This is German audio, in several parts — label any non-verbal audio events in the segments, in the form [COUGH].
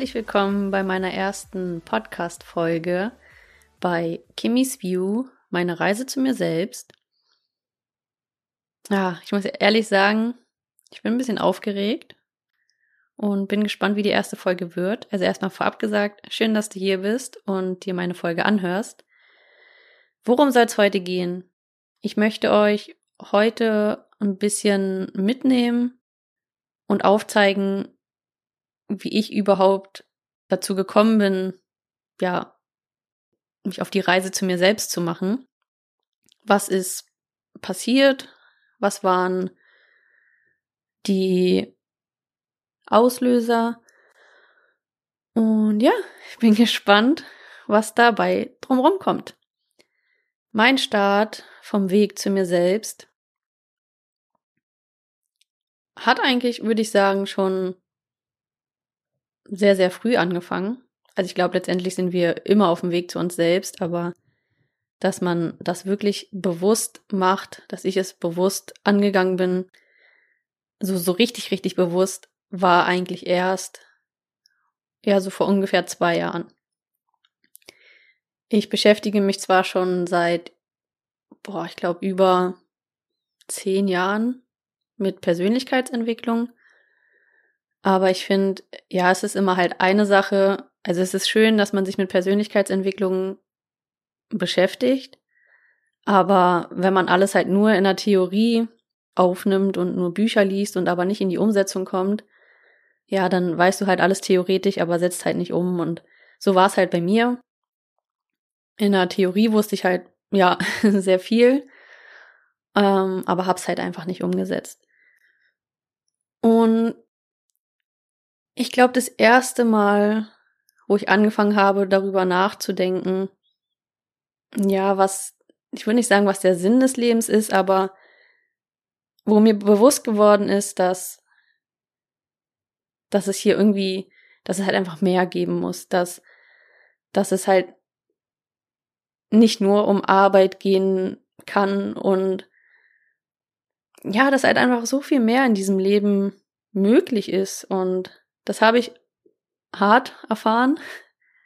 Herzlich willkommen bei meiner ersten Podcast-Folge bei Kimmy's View, meine Reise zu mir selbst. Ja, ich muss ehrlich sagen, ich bin ein bisschen aufgeregt und bin gespannt, wie die erste Folge wird. Also erstmal vorab gesagt, schön, dass du hier bist und dir meine Folge anhörst. Worum soll es heute gehen? Ich möchte euch heute ein bisschen mitnehmen und aufzeigen, wie ich überhaupt dazu gekommen bin, ja, mich auf die Reise zu mir selbst zu machen. Was ist passiert? Was waren die Auslöser? Und ja, ich bin [LAUGHS] gespannt, was dabei drumherum kommt. Mein Start vom Weg zu mir selbst hat eigentlich, würde ich sagen, schon sehr, sehr früh angefangen. Also ich glaube, letztendlich sind wir immer auf dem Weg zu uns selbst, aber dass man das wirklich bewusst macht, dass ich es bewusst angegangen bin, so, so richtig, richtig bewusst, war eigentlich erst, ja, so vor ungefähr zwei Jahren. Ich beschäftige mich zwar schon seit, boah, ich glaube, über zehn Jahren mit Persönlichkeitsentwicklung, aber ich finde, ja, es ist immer halt eine Sache. Also es ist schön, dass man sich mit Persönlichkeitsentwicklung beschäftigt. Aber wenn man alles halt nur in der Theorie aufnimmt und nur Bücher liest und aber nicht in die Umsetzung kommt, ja, dann weißt du halt alles theoretisch, aber setzt halt nicht um. Und so war es halt bei mir. In der Theorie wusste ich halt, ja, [LAUGHS] sehr viel, ähm, aber hab's halt einfach nicht umgesetzt. Und ich glaube, das erste Mal, wo ich angefangen habe, darüber nachzudenken, ja, was, ich würde nicht sagen, was der Sinn des Lebens ist, aber wo mir bewusst geworden ist, dass, dass es hier irgendwie, dass es halt einfach mehr geben muss, dass, dass es halt nicht nur um Arbeit gehen kann und ja, dass halt einfach so viel mehr in diesem Leben möglich ist und das habe ich hart erfahren,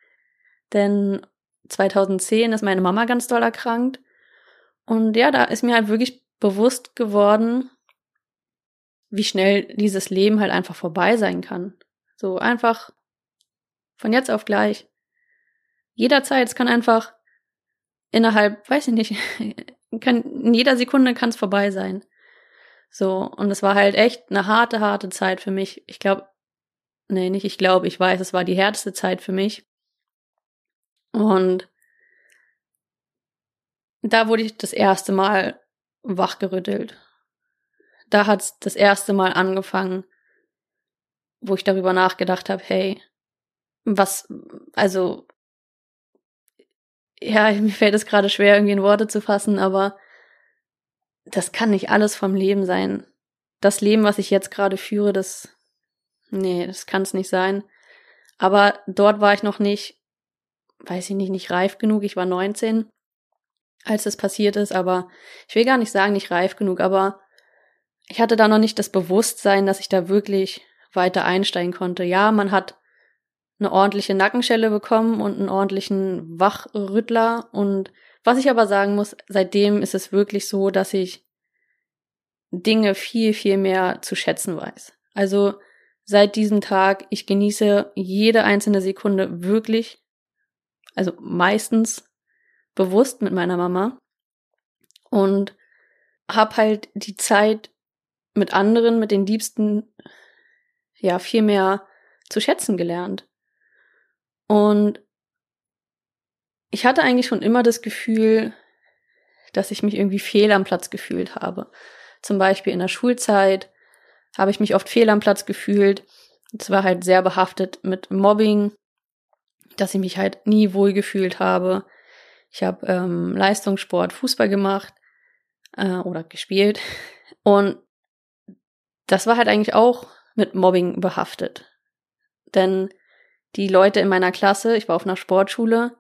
[LAUGHS] denn 2010 ist meine Mama ganz doll erkrankt. Und ja, da ist mir halt wirklich bewusst geworden, wie schnell dieses Leben halt einfach vorbei sein kann. So einfach von jetzt auf gleich. Jederzeit, es kann einfach innerhalb, weiß ich nicht, [LAUGHS] kann, in jeder Sekunde kann es vorbei sein. So, und es war halt echt eine harte, harte Zeit für mich. Ich glaube, nee, nicht ich glaube, ich weiß, es war die härteste Zeit für mich. Und da wurde ich das erste Mal wachgerüttelt. Da hat es das erste Mal angefangen, wo ich darüber nachgedacht habe, hey, was, also, ja, [LAUGHS] mir fällt es gerade schwer, irgendwie in Worte zu fassen, aber das kann nicht alles vom Leben sein. Das Leben, was ich jetzt gerade führe, das Nee, das kann es nicht sein. Aber dort war ich noch nicht, weiß ich nicht, nicht reif genug. Ich war 19, als das passiert ist, aber ich will gar nicht sagen, nicht reif genug, aber ich hatte da noch nicht das Bewusstsein, dass ich da wirklich weiter einsteigen konnte. Ja, man hat eine ordentliche Nackenschelle bekommen und einen ordentlichen Wachrüttler. Und was ich aber sagen muss, seitdem ist es wirklich so, dass ich Dinge viel, viel mehr zu schätzen weiß. Also seit diesem Tag. Ich genieße jede einzelne Sekunde wirklich, also meistens bewusst mit meiner Mama und hab halt die Zeit mit anderen, mit den Liebsten, ja, viel mehr zu schätzen gelernt. Und ich hatte eigentlich schon immer das Gefühl, dass ich mich irgendwie fehl am Platz gefühlt habe. Zum Beispiel in der Schulzeit habe ich mich oft fehl am Platz gefühlt. Es war halt sehr behaftet mit Mobbing, dass ich mich halt nie wohl gefühlt habe. Ich habe ähm, Leistungssport, Fußball gemacht äh, oder gespielt und das war halt eigentlich auch mit Mobbing behaftet. Denn die Leute in meiner Klasse, ich war auf einer Sportschule,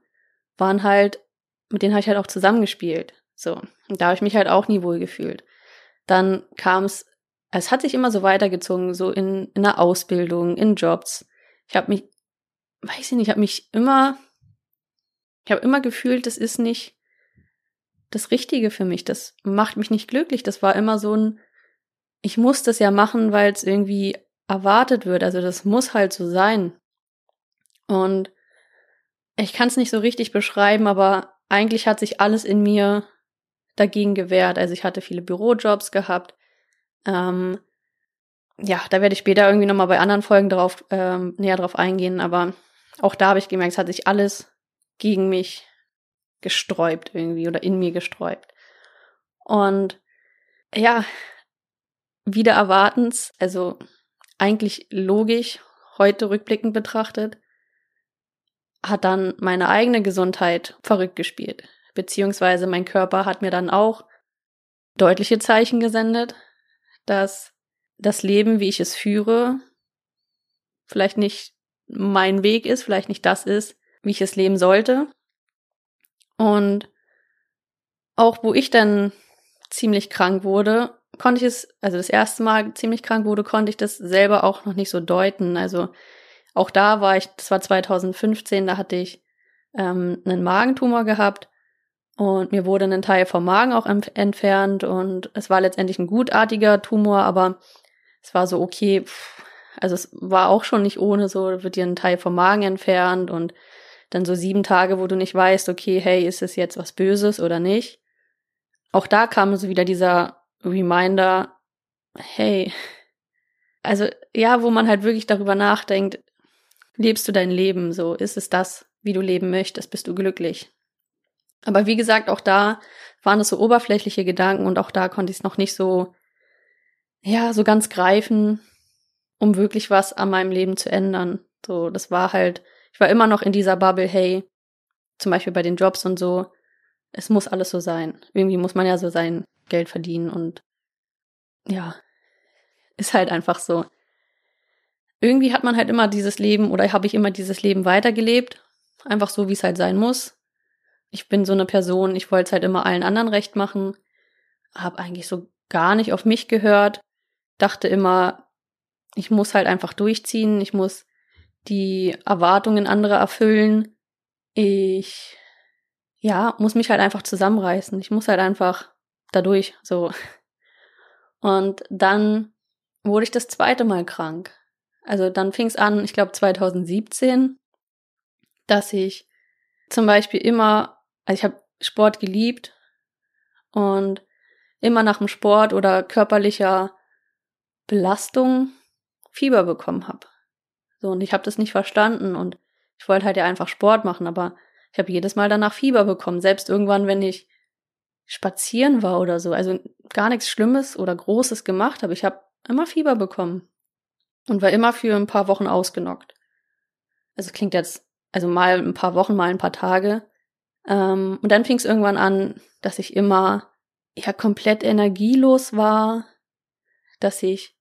waren halt, mit denen habe ich halt auch zusammengespielt. So, und da habe ich mich halt auch nie wohl gefühlt. Dann kam es es hat sich immer so weitergezogen, so in, in der Ausbildung, in Jobs. Ich habe mich, weiß ich nicht, ich habe mich immer, ich habe immer gefühlt, das ist nicht das Richtige für mich. Das macht mich nicht glücklich. Das war immer so ein, ich muss das ja machen, weil es irgendwie erwartet wird. Also das muss halt so sein. Und ich kann es nicht so richtig beschreiben, aber eigentlich hat sich alles in mir dagegen gewehrt. Also ich hatte viele Bürojobs gehabt. Ähm, ja, da werde ich später irgendwie nochmal bei anderen Folgen drauf, ähm, näher drauf eingehen, aber auch da habe ich gemerkt, es hat sich alles gegen mich gesträubt irgendwie oder in mir gesträubt. Und ja, wieder erwartens, also eigentlich logisch, heute rückblickend betrachtet, hat dann meine eigene Gesundheit verrückt gespielt. Beziehungsweise mein Körper hat mir dann auch deutliche Zeichen gesendet, dass das Leben, wie ich es führe, vielleicht nicht mein Weg ist, vielleicht nicht das ist, wie ich es leben sollte. Und auch wo ich dann ziemlich krank wurde, konnte ich es, also das erste Mal ziemlich krank wurde, konnte ich das selber auch noch nicht so deuten. Also auch da war ich, das war 2015, da hatte ich ähm, einen Magentumor gehabt und mir wurde ein Teil vom Magen auch entfernt und es war letztendlich ein gutartiger Tumor, aber es war so okay, pff, also es war auch schon nicht ohne so, wird dir ein Teil vom Magen entfernt und dann so sieben Tage, wo du nicht weißt, okay, hey, ist es jetzt was Böses oder nicht. Auch da kam so wieder dieser Reminder, hey, also ja, wo man halt wirklich darüber nachdenkt, lebst du dein Leben so? Ist es das, wie du leben möchtest? Bist du glücklich? Aber wie gesagt, auch da waren es so oberflächliche Gedanken und auch da konnte ich es noch nicht so, ja, so ganz greifen, um wirklich was an meinem Leben zu ändern. So, das war halt, ich war immer noch in dieser Bubble, hey, zum Beispiel bei den Jobs und so, es muss alles so sein. Irgendwie muss man ja so sein Geld verdienen und ja, ist halt einfach so. Irgendwie hat man halt immer dieses Leben oder habe ich immer dieses Leben weitergelebt. Einfach so, wie es halt sein muss. Ich bin so eine Person, ich wollte es halt immer allen anderen recht machen. Hab eigentlich so gar nicht auf mich gehört. Dachte immer, ich muss halt einfach durchziehen. Ich muss die Erwartungen anderer erfüllen. Ich, ja, muss mich halt einfach zusammenreißen. Ich muss halt einfach dadurch, so. Und dann wurde ich das zweite Mal krank. Also dann fing es an, ich glaube 2017, dass ich zum Beispiel immer, also ich habe Sport geliebt und immer nach dem Sport oder körperlicher Belastung Fieber bekommen habe. So, und ich habe das nicht verstanden und ich wollte halt ja einfach Sport machen, aber ich habe jedes Mal danach Fieber bekommen. Selbst irgendwann, wenn ich spazieren war oder so. Also gar nichts Schlimmes oder Großes gemacht habe. Ich habe immer Fieber bekommen und war immer für ein paar Wochen ausgenockt. Also klingt jetzt, also mal ein paar Wochen, mal ein paar Tage. Ähm, und dann fing es irgendwann an, dass ich immer ja komplett energielos war, dass ich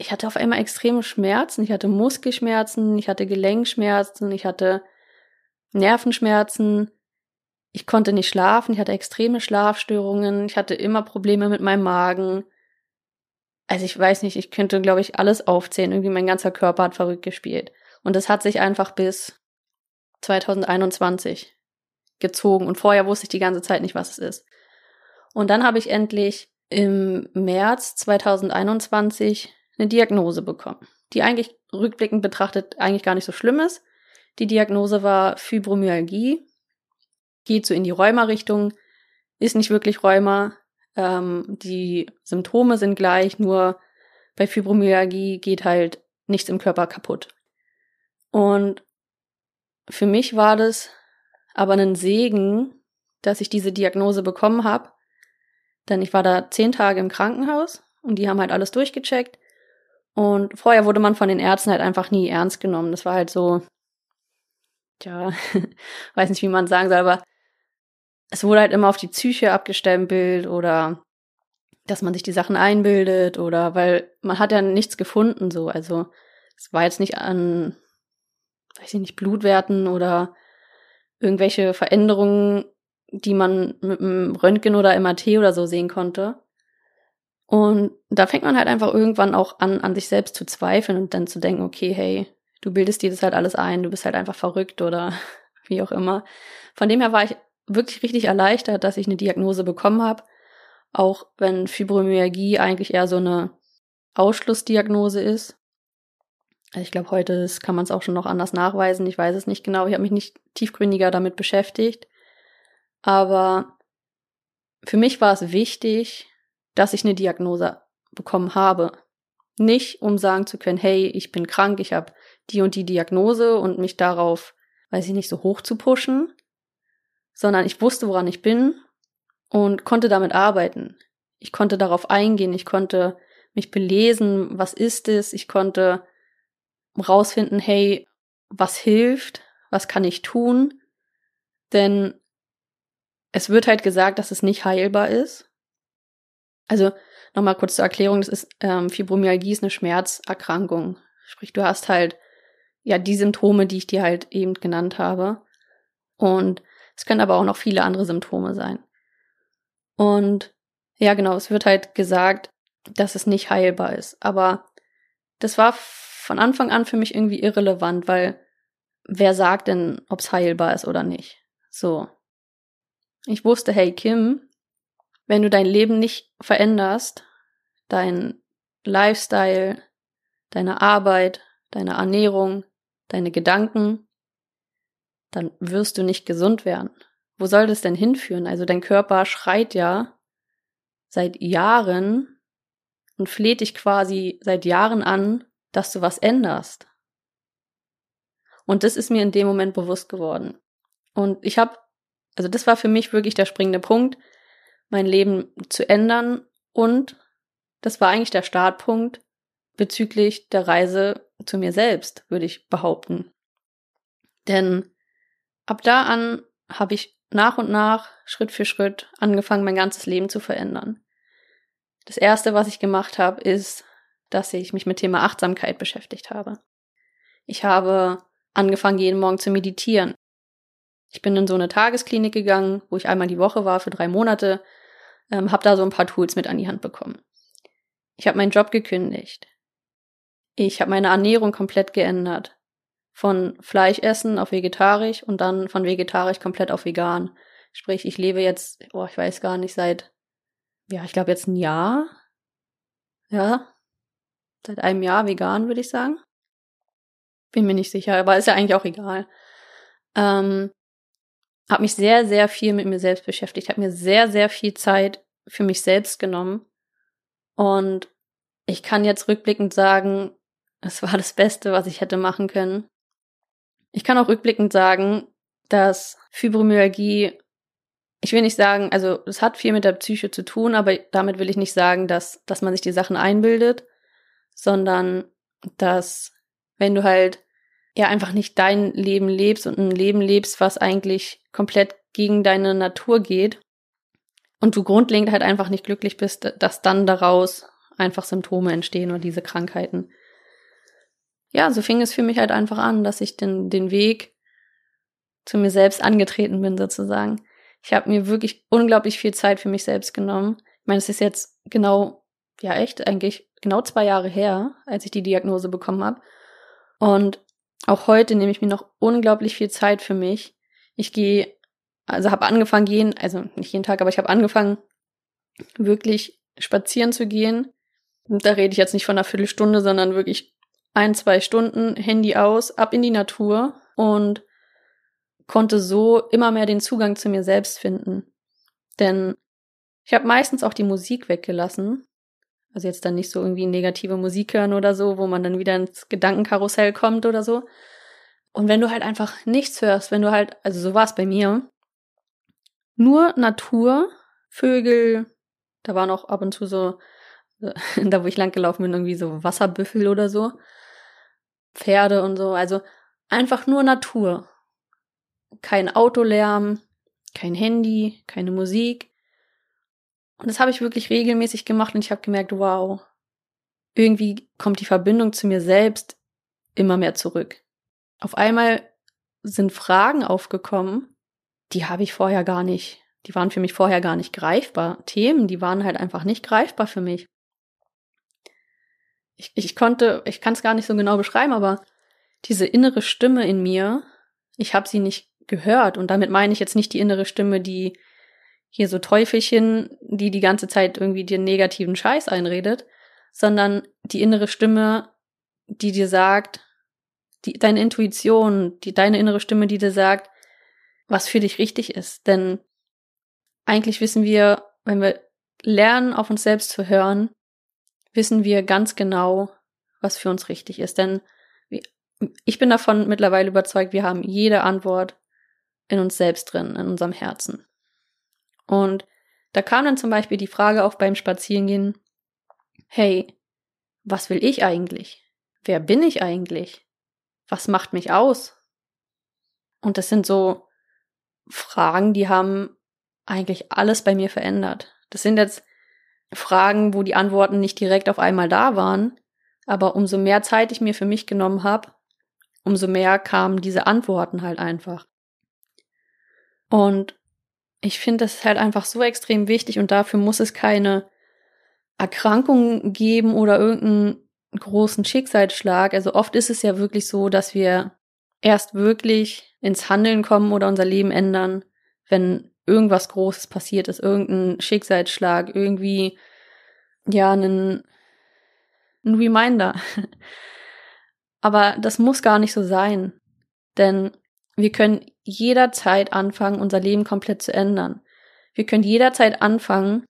ich hatte auf einmal extreme Schmerzen, ich hatte Muskelschmerzen, ich hatte Gelenkschmerzen, ich hatte Nervenschmerzen, ich konnte nicht schlafen, ich hatte extreme Schlafstörungen, ich hatte immer Probleme mit meinem Magen. Also ich weiß nicht, ich könnte, glaube ich, alles aufzählen. Irgendwie mein ganzer Körper hat verrückt gespielt. Und das hat sich einfach bis 2021 gezogen. Und vorher wusste ich die ganze Zeit nicht, was es ist. Und dann habe ich endlich im März 2021 eine Diagnose bekommen, die eigentlich rückblickend betrachtet eigentlich gar nicht so schlimm ist. Die Diagnose war Fibromyalgie, geht so in die Rheuma-Richtung, ist nicht wirklich Rheuma. Ähm, die Symptome sind gleich, nur bei Fibromyalgie geht halt nichts im Körper kaputt. Und für mich war das aber ein Segen, dass ich diese Diagnose bekommen habe, denn ich war da zehn Tage im Krankenhaus und die haben halt alles durchgecheckt. Und vorher wurde man von den Ärzten halt einfach nie ernst genommen. Das war halt so, ja, [LAUGHS] weiß nicht, wie man sagen soll, aber es wurde halt immer auf die Psyche abgestempelt oder dass man sich die Sachen einbildet oder weil man hat ja nichts gefunden so. Also es war jetzt nicht an, weiß ich nicht, Blutwerten oder irgendwelche Veränderungen, die man mit einem Röntgen oder MRT oder so sehen konnte. Und da fängt man halt einfach irgendwann auch an, an sich selbst zu zweifeln und dann zu denken, okay, hey, du bildest dir das halt alles ein, du bist halt einfach verrückt oder [LAUGHS] wie auch immer. Von dem her war ich wirklich richtig erleichtert, dass ich eine Diagnose bekommen habe, auch wenn Fibromyalgie eigentlich eher so eine Ausschlussdiagnose ist. Also ich glaube, heute kann man es auch schon noch anders nachweisen. Ich weiß es nicht genau. Ich habe mich nicht tiefgründiger damit beschäftigt. Aber für mich war es wichtig, dass ich eine Diagnose bekommen habe. Nicht, um sagen zu können, hey, ich bin krank, ich habe die und die Diagnose und mich darauf, weiß ich nicht, so hoch zu pushen, sondern ich wusste, woran ich bin und konnte damit arbeiten. Ich konnte darauf eingehen, ich konnte mich belesen, was ist es, ich konnte rausfinden, hey, was hilft, was kann ich tun, denn es wird halt gesagt, dass es nicht heilbar ist. Also nochmal kurz zur Erklärung, das ist ähm, Fibromyalgie ist eine Schmerzerkrankung. Sprich, du hast halt ja die Symptome, die ich dir halt eben genannt habe. Und es können aber auch noch viele andere Symptome sein. Und ja, genau, es wird halt gesagt, dass es nicht heilbar ist. Aber das war von Anfang an für mich irgendwie irrelevant, weil wer sagt denn, ob es heilbar ist oder nicht? So. Ich wusste, hey Kim, wenn du dein Leben nicht veränderst, dein Lifestyle, deine Arbeit, deine Ernährung, deine Gedanken, dann wirst du nicht gesund werden. Wo soll das denn hinführen? Also dein Körper schreit ja seit Jahren und fleht dich quasi seit Jahren an, dass du was änderst. Und das ist mir in dem Moment bewusst geworden. Und ich habe, also das war für mich wirklich der springende Punkt, mein Leben zu ändern. Und das war eigentlich der Startpunkt bezüglich der Reise zu mir selbst, würde ich behaupten. Denn ab da an habe ich nach und nach, Schritt für Schritt, angefangen, mein ganzes Leben zu verändern. Das erste, was ich gemacht habe, ist, dass ich mich mit Thema Achtsamkeit beschäftigt habe. Ich habe angefangen, jeden Morgen zu meditieren. Ich bin in so eine Tagesklinik gegangen, wo ich einmal die Woche war für drei Monate, ähm, habe da so ein paar Tools mit an die Hand bekommen. Ich habe meinen Job gekündigt. Ich habe meine Ernährung komplett geändert. Von Fleischessen auf vegetarisch und dann von vegetarisch komplett auf vegan. Sprich, ich lebe jetzt, oh, ich weiß gar nicht, seit, ja, ich glaube jetzt ein Jahr. Ja, seit einem Jahr vegan, würde ich sagen. Bin mir nicht sicher, aber ist ja eigentlich auch egal. Ähm, habe mich sehr, sehr viel mit mir selbst beschäftigt, habe mir sehr, sehr viel Zeit für mich selbst genommen. Und ich kann jetzt rückblickend sagen, es war das Beste, was ich hätte machen können. Ich kann auch rückblickend sagen, dass Fibromyalgie, ich will nicht sagen, also es hat viel mit der Psyche zu tun, aber damit will ich nicht sagen, dass, dass man sich die Sachen einbildet, sondern dass wenn du halt ja einfach nicht dein Leben lebst und ein Leben lebst, was eigentlich komplett gegen deine Natur geht und du grundlegend halt einfach nicht glücklich bist, dass dann daraus einfach Symptome entstehen oder diese Krankheiten. Ja, so fing es für mich halt einfach an, dass ich den, den Weg zu mir selbst angetreten bin sozusagen. Ich habe mir wirklich unglaublich viel Zeit für mich selbst genommen. Ich meine, es ist jetzt genau, ja echt, eigentlich genau zwei Jahre her, als ich die Diagnose bekommen habe. Und auch heute nehme ich mir noch unglaublich viel Zeit für mich. Ich gehe, also habe angefangen gehen, also nicht jeden Tag, aber ich habe angefangen, wirklich spazieren zu gehen. Und da rede ich jetzt nicht von einer Viertelstunde, sondern wirklich ein, zwei Stunden, Handy aus, ab in die Natur und konnte so immer mehr den Zugang zu mir selbst finden. Denn ich habe meistens auch die Musik weggelassen, also jetzt dann nicht so irgendwie negative Musik hören oder so, wo man dann wieder ins Gedankenkarussell kommt oder so. Und wenn du halt einfach nichts hörst, wenn du halt, also so war es bei mir, nur Natur, Vögel, da waren auch ab und zu so, [LAUGHS] da wo ich lang gelaufen bin, irgendwie so Wasserbüffel oder so, Pferde und so, also einfach nur Natur. Kein Autolärm, kein Handy, keine Musik, und das habe ich wirklich regelmäßig gemacht und ich habe gemerkt, wow, irgendwie kommt die Verbindung zu mir selbst immer mehr zurück. Auf einmal sind Fragen aufgekommen, die habe ich vorher gar nicht, die waren für mich vorher gar nicht greifbar. Themen, die waren halt einfach nicht greifbar für mich. ich, ich konnte, ich kann es gar nicht so genau beschreiben, aber diese innere Stimme in mir, ich habe sie nicht gehört. Und damit meine ich jetzt nicht die innere Stimme, die hier so Teufelchen, die die ganze Zeit irgendwie dir negativen Scheiß einredet, sondern die innere Stimme, die dir sagt, die, deine Intuition, die, deine innere Stimme, die dir sagt, was für dich richtig ist. Denn eigentlich wissen wir, wenn wir lernen, auf uns selbst zu hören, wissen wir ganz genau, was für uns richtig ist. Denn ich bin davon mittlerweile überzeugt, wir haben jede Antwort in uns selbst drin, in unserem Herzen. Und da kam dann zum Beispiel die Frage auf beim Spazierengehen, hey, was will ich eigentlich? Wer bin ich eigentlich? Was macht mich aus? Und das sind so Fragen, die haben eigentlich alles bei mir verändert. Das sind jetzt Fragen, wo die Antworten nicht direkt auf einmal da waren, aber umso mehr Zeit ich mir für mich genommen habe, umso mehr kamen diese Antworten halt einfach. Und ich finde das halt einfach so extrem wichtig und dafür muss es keine Erkrankung geben oder irgendeinen großen Schicksalsschlag. Also oft ist es ja wirklich so, dass wir erst wirklich ins Handeln kommen oder unser Leben ändern, wenn irgendwas Großes passiert ist, irgendein Schicksalsschlag, irgendwie, ja, ein, ein Reminder. [LAUGHS] Aber das muss gar nicht so sein. Denn wir können jederzeit anfangen, unser Leben komplett zu ändern. Wir können jederzeit anfangen,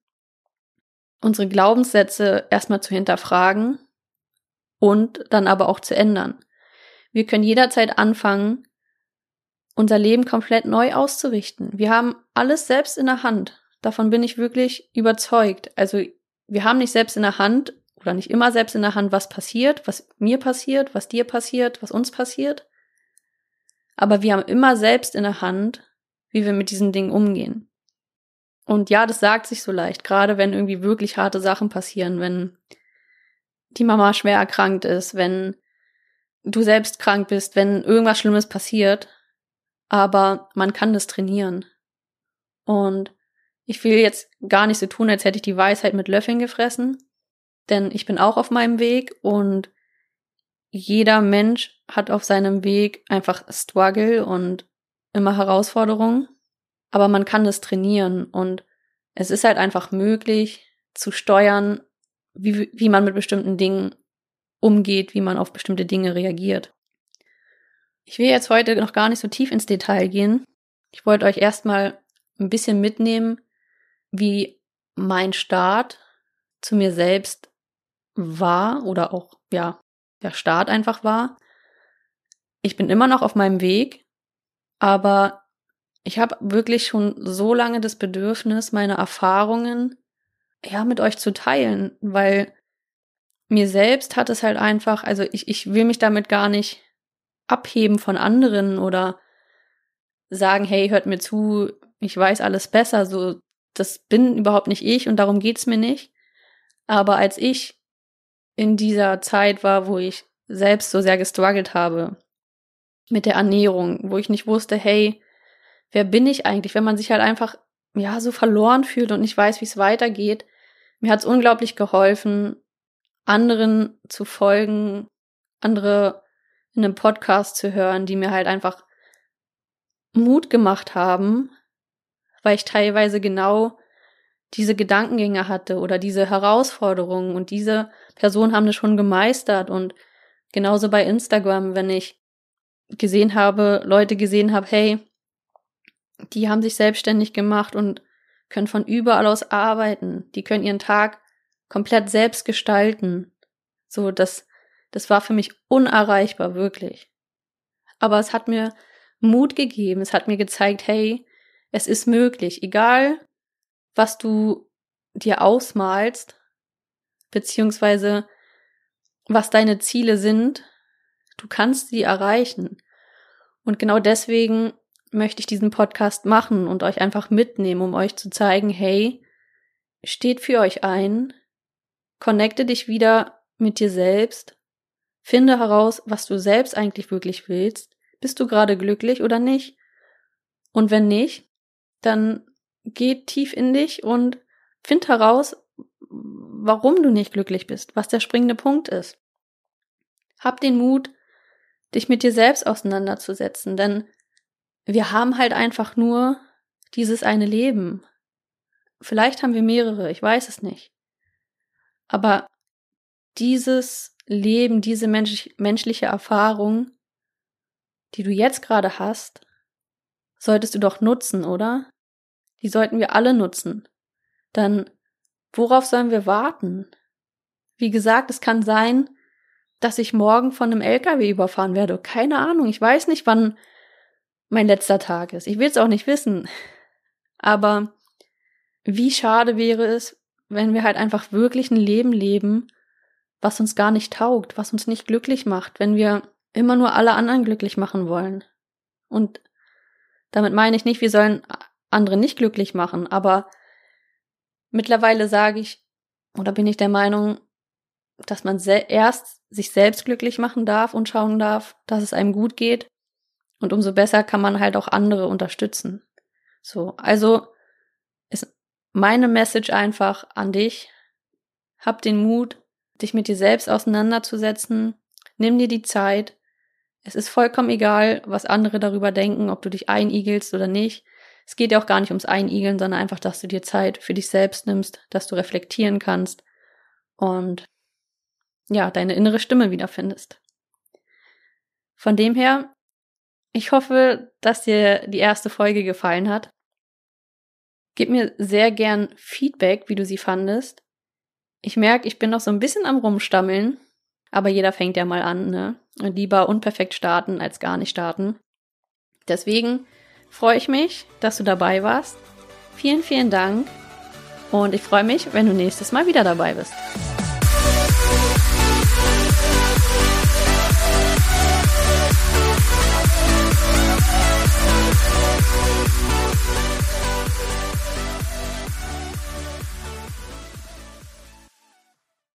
unsere Glaubenssätze erstmal zu hinterfragen und dann aber auch zu ändern. Wir können jederzeit anfangen, unser Leben komplett neu auszurichten. Wir haben alles selbst in der Hand. Davon bin ich wirklich überzeugt. Also wir haben nicht selbst in der Hand oder nicht immer selbst in der Hand, was passiert, was mir passiert, was dir passiert, was uns passiert. Aber wir haben immer selbst in der Hand, wie wir mit diesen Dingen umgehen. Und ja, das sagt sich so leicht, gerade wenn irgendwie wirklich harte Sachen passieren, wenn die Mama schwer erkrankt ist, wenn du selbst krank bist, wenn irgendwas Schlimmes passiert. Aber man kann das trainieren. Und ich will jetzt gar nicht so tun, als hätte ich die Weisheit mit Löffeln gefressen, denn ich bin auch auf meinem Weg und jeder Mensch hat auf seinem Weg einfach Struggle und immer Herausforderungen, aber man kann das trainieren und es ist halt einfach möglich zu steuern, wie, wie man mit bestimmten Dingen umgeht, wie man auf bestimmte Dinge reagiert. Ich will jetzt heute noch gar nicht so tief ins Detail gehen. Ich wollte euch erstmal ein bisschen mitnehmen, wie mein Start zu mir selbst war oder auch, ja, der Start einfach war. Ich bin immer noch auf meinem Weg, aber ich habe wirklich schon so lange das Bedürfnis, meine Erfahrungen ja mit euch zu teilen, weil mir selbst hat es halt einfach, also ich, ich will mich damit gar nicht abheben von anderen oder sagen, hey, hört mir zu, ich weiß alles besser, so, das bin überhaupt nicht ich und darum geht's mir nicht. Aber als ich in dieser Zeit war, wo ich selbst so sehr gestruggelt habe mit der Ernährung, wo ich nicht wusste, hey, wer bin ich eigentlich, wenn man sich halt einfach ja so verloren fühlt und nicht weiß, wie es weitergeht. Mir hat es unglaublich geholfen, anderen zu folgen, andere in einem Podcast zu hören, die mir halt einfach Mut gemacht haben, weil ich teilweise genau diese Gedankengänge hatte oder diese Herausforderungen. Und diese Personen haben das schon gemeistert. Und genauso bei Instagram, wenn ich gesehen habe, Leute gesehen habe, hey, die haben sich selbstständig gemacht und können von überall aus arbeiten, die können ihren Tag komplett selbst gestalten. So, das, das war für mich unerreichbar, wirklich. Aber es hat mir Mut gegeben, es hat mir gezeigt, hey, es ist möglich, egal was du dir ausmalst, beziehungsweise was deine Ziele sind, du kannst sie erreichen. Und genau deswegen möchte ich diesen Podcast machen und euch einfach mitnehmen, um euch zu zeigen, hey, steht für euch ein, connecte dich wieder mit dir selbst, finde heraus, was du selbst eigentlich wirklich willst, bist du gerade glücklich oder nicht? Und wenn nicht, dann geh tief in dich und find heraus, warum du nicht glücklich bist, was der springende Punkt ist. Hab den Mut, dich mit dir selbst auseinanderzusetzen, denn wir haben halt einfach nur dieses eine Leben. Vielleicht haben wir mehrere, ich weiß es nicht. Aber dieses Leben, diese mensch menschliche Erfahrung, die du jetzt gerade hast, solltest du doch nutzen, oder? Die sollten wir alle nutzen. Dann, worauf sollen wir warten? Wie gesagt, es kann sein, dass ich morgen von einem LKW überfahren werde. Keine Ahnung, ich weiß nicht, wann mein letzter Tag ist. Ich will es auch nicht wissen. Aber wie schade wäre es, wenn wir halt einfach wirklich ein Leben leben, was uns gar nicht taugt, was uns nicht glücklich macht, wenn wir immer nur alle anderen glücklich machen wollen. Und damit meine ich nicht, wir sollen andere nicht glücklich machen, aber mittlerweile sage ich oder bin ich der Meinung, dass man erst sich selbst glücklich machen darf und schauen darf, dass es einem gut geht. Und umso besser kann man halt auch andere unterstützen. So, also ist meine Message einfach an dich. Hab den Mut, dich mit dir selbst auseinanderzusetzen. Nimm dir die Zeit. Es ist vollkommen egal, was andere darüber denken, ob du dich einigelst oder nicht. Es geht ja auch gar nicht ums Einigeln, sondern einfach, dass du dir Zeit für dich selbst nimmst, dass du reflektieren kannst und ja, deine innere Stimme wiederfindest. Von dem her, ich hoffe, dass dir die erste Folge gefallen hat. Gib mir sehr gern Feedback, wie du sie fandest. Ich merke, ich bin noch so ein bisschen am Rumstammeln, aber jeder fängt ja mal an, ne? Lieber unperfekt starten als gar nicht starten. Deswegen freue ich mich, dass du dabei warst. Vielen, vielen Dank und ich freue mich, wenn du nächstes Mal wieder dabei bist.